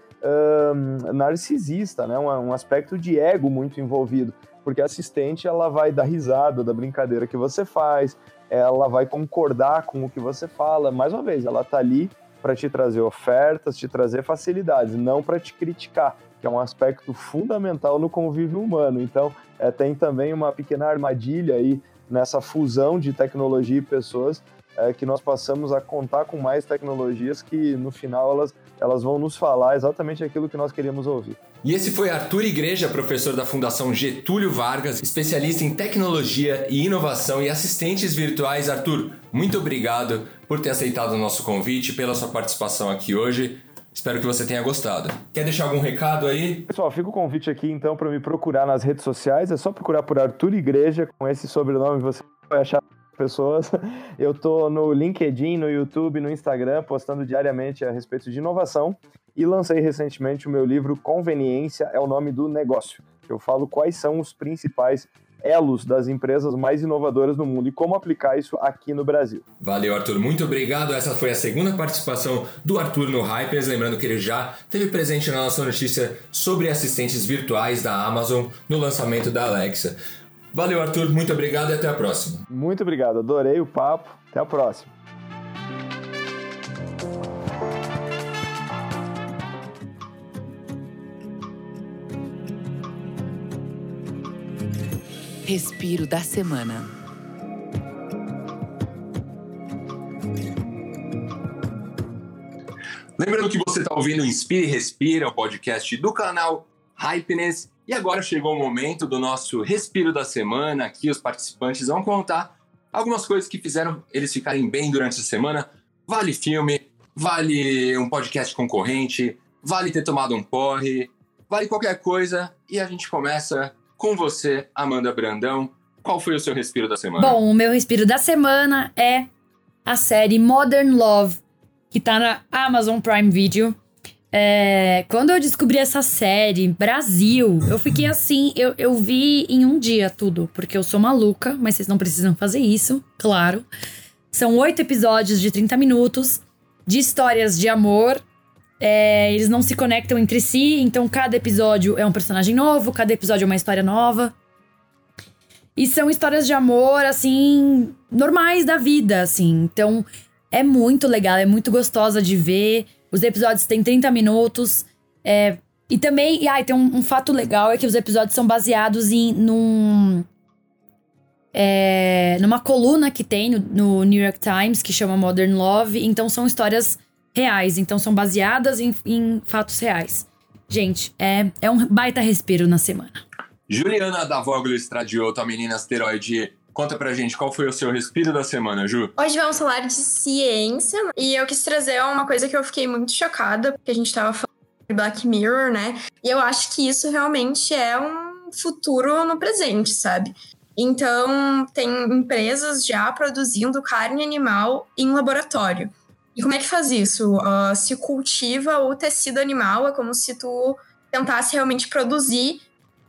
narcisista, né? Um, um, aspecto de ego muito envolvido, porque a assistente ela vai dar risada da brincadeira que você faz, ela vai concordar com o que você fala. Mais uma vez, ela está ali para te trazer ofertas, te trazer facilidades, não para te criticar, que é um aspecto fundamental no convívio humano. Então, é, tem também uma pequena armadilha aí nessa fusão de tecnologia e pessoas é, que nós passamos a contar com mais tecnologias que no final elas, elas vão nos falar exatamente aquilo que nós queríamos ouvir. E esse foi Arthur Igreja, professor da Fundação Getúlio Vargas, especialista em tecnologia e inovação e assistentes virtuais. Arthur, muito obrigado por ter aceitado o nosso convite, pela sua participação aqui hoje. Espero que você tenha gostado. Quer deixar algum recado aí? Pessoal, fica o convite aqui então para me procurar nas redes sociais. É só procurar por Arthur Igreja, com esse sobrenome você vai achar pessoas. Eu tô no LinkedIn, no YouTube, no Instagram, postando diariamente a respeito de inovação e lancei recentemente o meu livro Conveniência é o nome do negócio. Eu falo quais são os principais elos das empresas mais inovadoras do mundo e como aplicar isso aqui no Brasil. Valeu, Arthur. Muito obrigado. Essa foi a segunda participação do Arthur no Hypers. Lembrando que ele já teve presente na nossa notícia sobre assistentes virtuais da Amazon no lançamento da Alexa. Valeu, Arthur. Muito obrigado e até a próxima. Muito obrigado. Adorei o papo. Até a próxima. Respiro da semana. Lembrando que você está ouvindo Inspire e Respira, o podcast do canal Hypeness e agora chegou o momento do nosso respiro da semana. Aqui os participantes vão contar algumas coisas que fizeram eles ficarem bem durante a semana. Vale filme, vale um podcast concorrente, vale ter tomado um porre, vale qualquer coisa. E a gente começa com você, Amanda Brandão. Qual foi o seu respiro da semana? Bom, o meu respiro da semana é a série Modern Love, que tá na Amazon Prime Video. É, quando eu descobri essa série, Brasil, eu fiquei assim, eu, eu vi em um dia tudo, porque eu sou maluca, mas vocês não precisam fazer isso, claro. São oito episódios de 30 minutos, de histórias de amor. É, eles não se conectam entre si, então cada episódio é um personagem novo, cada episódio é uma história nova. E são histórias de amor, assim, normais da vida, assim. Então, é muito legal, é muito gostosa de ver. Os episódios têm 30 minutos. É, e também, e, ah, tem um, um, fato legal: é que os episódios são baseados em num. É, numa coluna que tem no, no, New York Times que chama Modern Love. Então são histórias reais. Então são baseadas em, em fatos reais. Gente, é, é um baita respiro na semana. Juliana da Vogler Estradiolo, a menina asteroide Conta pra gente qual foi o seu respiro da semana, Ju. Hoje vamos falar de ciência e eu quis trazer uma coisa que eu fiquei muito chocada, porque a gente tava falando de Black Mirror, né? E eu acho que isso realmente é um futuro no presente, sabe? Então, tem empresas já produzindo carne animal em laboratório. E como é que faz isso? Uh, se cultiva o tecido animal, é como se tu tentasse realmente produzir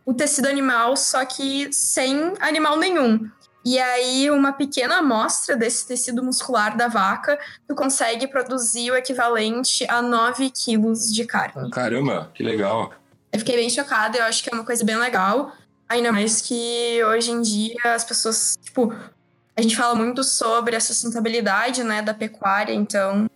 o tecido animal, só que sem animal nenhum. E aí, uma pequena amostra desse tecido muscular da vaca, tu consegue produzir o equivalente a 9 quilos de carne. caramba, que legal. Eu fiquei bem chocada, eu acho que é uma coisa bem legal. Ainda mais que hoje em dia as pessoas, tipo, a gente fala muito sobre a sustentabilidade, né, da pecuária, então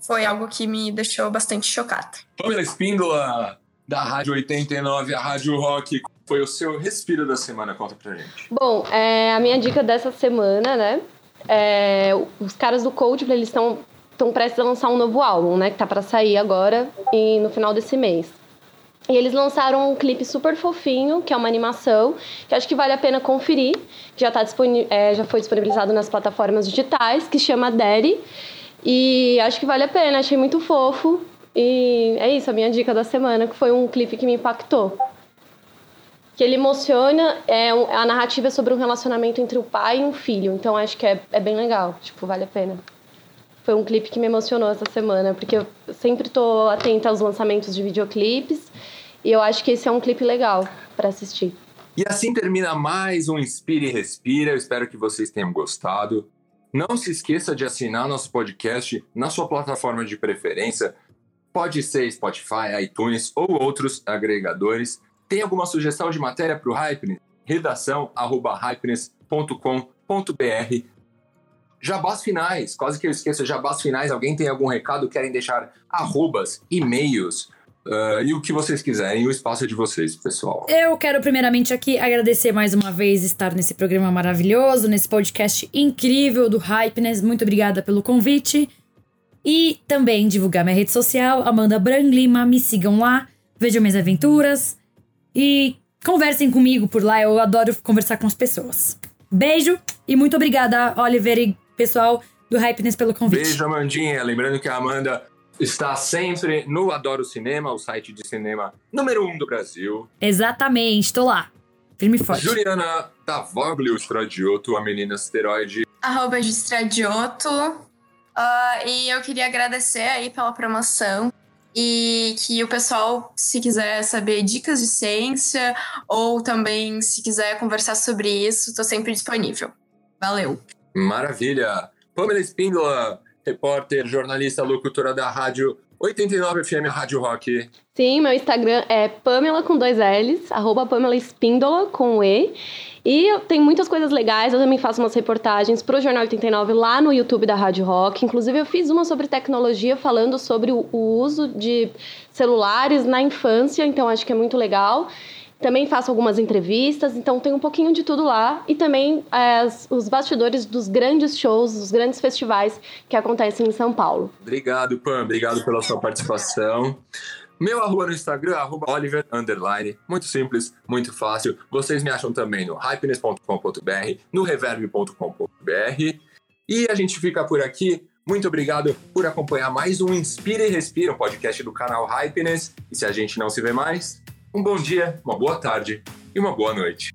foi algo que me deixou bastante chocada. Pamela Espíndola, da Rádio 89, a Rádio Rock, foi o seu respiro da semana? Conta pra gente. Bom, é, a minha dica dessa semana, né? É, os caras do Coldplay, eles estão estão prestes a lançar um novo álbum, né? Que tá para sair agora e no final desse mês. E eles lançaram um clipe super fofinho, que é uma animação, que acho que vale a pena conferir, que já, tá é, já foi disponibilizado nas plataformas digitais, que chama Daddy. E acho que vale a pena, achei muito fofo. E é isso, a minha dica da semana, que foi um clipe que me impactou. Que ele emociona, é a narrativa é sobre um relacionamento entre o pai e um filho. Então acho que é, é bem legal, tipo, vale a pena foi um clipe que me emocionou essa semana, porque eu sempre tô atenta aos lançamentos de videoclipes e eu acho que esse é um clipe legal para assistir. E assim termina mais um Inspire e Respira. Eu espero que vocês tenham gostado. Não se esqueça de assinar nosso podcast na sua plataforma de preferência. Pode ser Spotify, iTunes ou outros agregadores. Tem alguma sugestão de matéria para o Hypeness? Redação arroba hypeness.com.br Jabás finais, quase que eu esqueço, jabás finais. Alguém tem algum recado? Querem deixar arrobas, e-mails uh, e o que vocês quiserem. O espaço é de vocês, pessoal. Eu quero primeiramente aqui agradecer mais uma vez estar nesse programa maravilhoso, nesse podcast incrível do Hypeness. Muito obrigada pelo convite. E também divulgar minha rede social, Amanda Bran Lima. Me sigam lá, vejam minhas aventuras e conversem comigo por lá. Eu adoro conversar com as pessoas. Beijo e muito obrigada, Oliver e pessoal do Hypeness pelo convite. Beijo, Amandinha. Lembrando que a Amanda está sempre no Adoro Cinema, o site de cinema número um do Brasil. Exatamente, estou lá. Firme e forte. Juliana Tavoglio Stradioto, a menina asteroide. Arroba de Stradioto. Uh, e eu queria agradecer aí pela promoção. E que o pessoal, se quiser saber dicas de ciência ou também se quiser conversar sobre isso, estou sempre disponível. Valeu! Maravilha. Pamela Espíndola, repórter, jornalista, locutora da rádio 89 FM Rádio Rock. Sim, meu Instagram é Pamela com dois L's, arroba Pamela Espíndola com E. E tem muitas coisas legais, eu também faço umas reportagens pro Jornal 89 lá no YouTube da Rádio Rock. Inclusive, eu fiz uma sobre tecnologia falando sobre o, o uso de celulares na infância, então acho que é muito legal. Também faço algumas entrevistas, então tem um pouquinho de tudo lá. E também é, os bastidores dos grandes shows, dos grandes festivais que acontecem em São Paulo. Obrigado, Pam. Obrigado pela sua participação. Meu arroba no Instagram, arroba Oliver Underline. Muito simples, muito fácil. Vocês me acham também no hypeness.com.br, no reverb.com.br. E a gente fica por aqui. Muito obrigado por acompanhar mais um Inspira e Respira, um podcast do canal Hypeness. E se a gente não se vê mais, um bom dia, uma boa tarde e uma boa noite.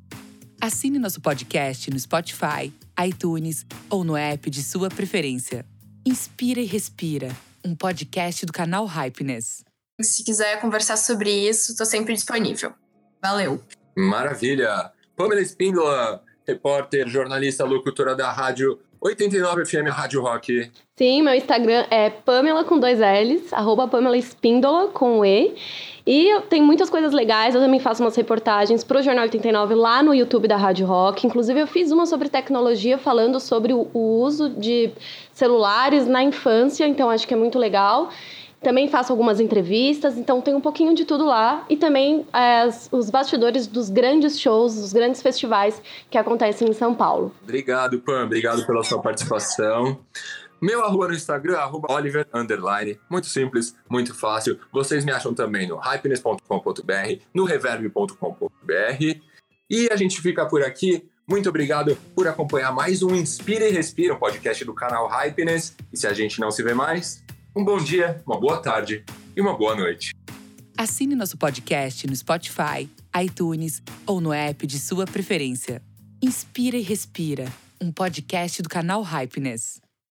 Assine nosso podcast no Spotify, iTunes ou no app de sua preferência. Inspira e Respira, um podcast do canal Hypeness. Se quiser conversar sobre isso, estou sempre disponível. Valeu. Maravilha. Pamela Espíndola, repórter, jornalista, locutora da rádio 89 FM Rádio Rock. Sim, meu Instagram é Pamela com dois L's, arroba Pamela Espíndola com E. E tem muitas coisas legais, eu também faço umas reportagens pro Jornal 89 lá no YouTube da Rádio Rock. Inclusive, eu fiz uma sobre tecnologia falando sobre o uso de celulares na infância, então acho que é muito legal. Também faço algumas entrevistas, então tem um pouquinho de tudo lá. E também é, os bastidores dos grandes shows, dos grandes festivais que acontecem em São Paulo. Obrigado, Pam. Obrigado pela sua participação. Meu arroba no Instagram, arroba Oliver Underline. Muito simples, muito fácil. Vocês me acham também no hypeness.com.br, no reverb.com.br. E a gente fica por aqui. Muito obrigado por acompanhar mais um Inspira e Respira, um podcast do canal Hypeness. E se a gente não se vê mais, um bom dia, uma boa tarde e uma boa noite. Assine nosso podcast no Spotify, iTunes ou no app de sua preferência. Inspira e Respira, um podcast do canal Hypeness.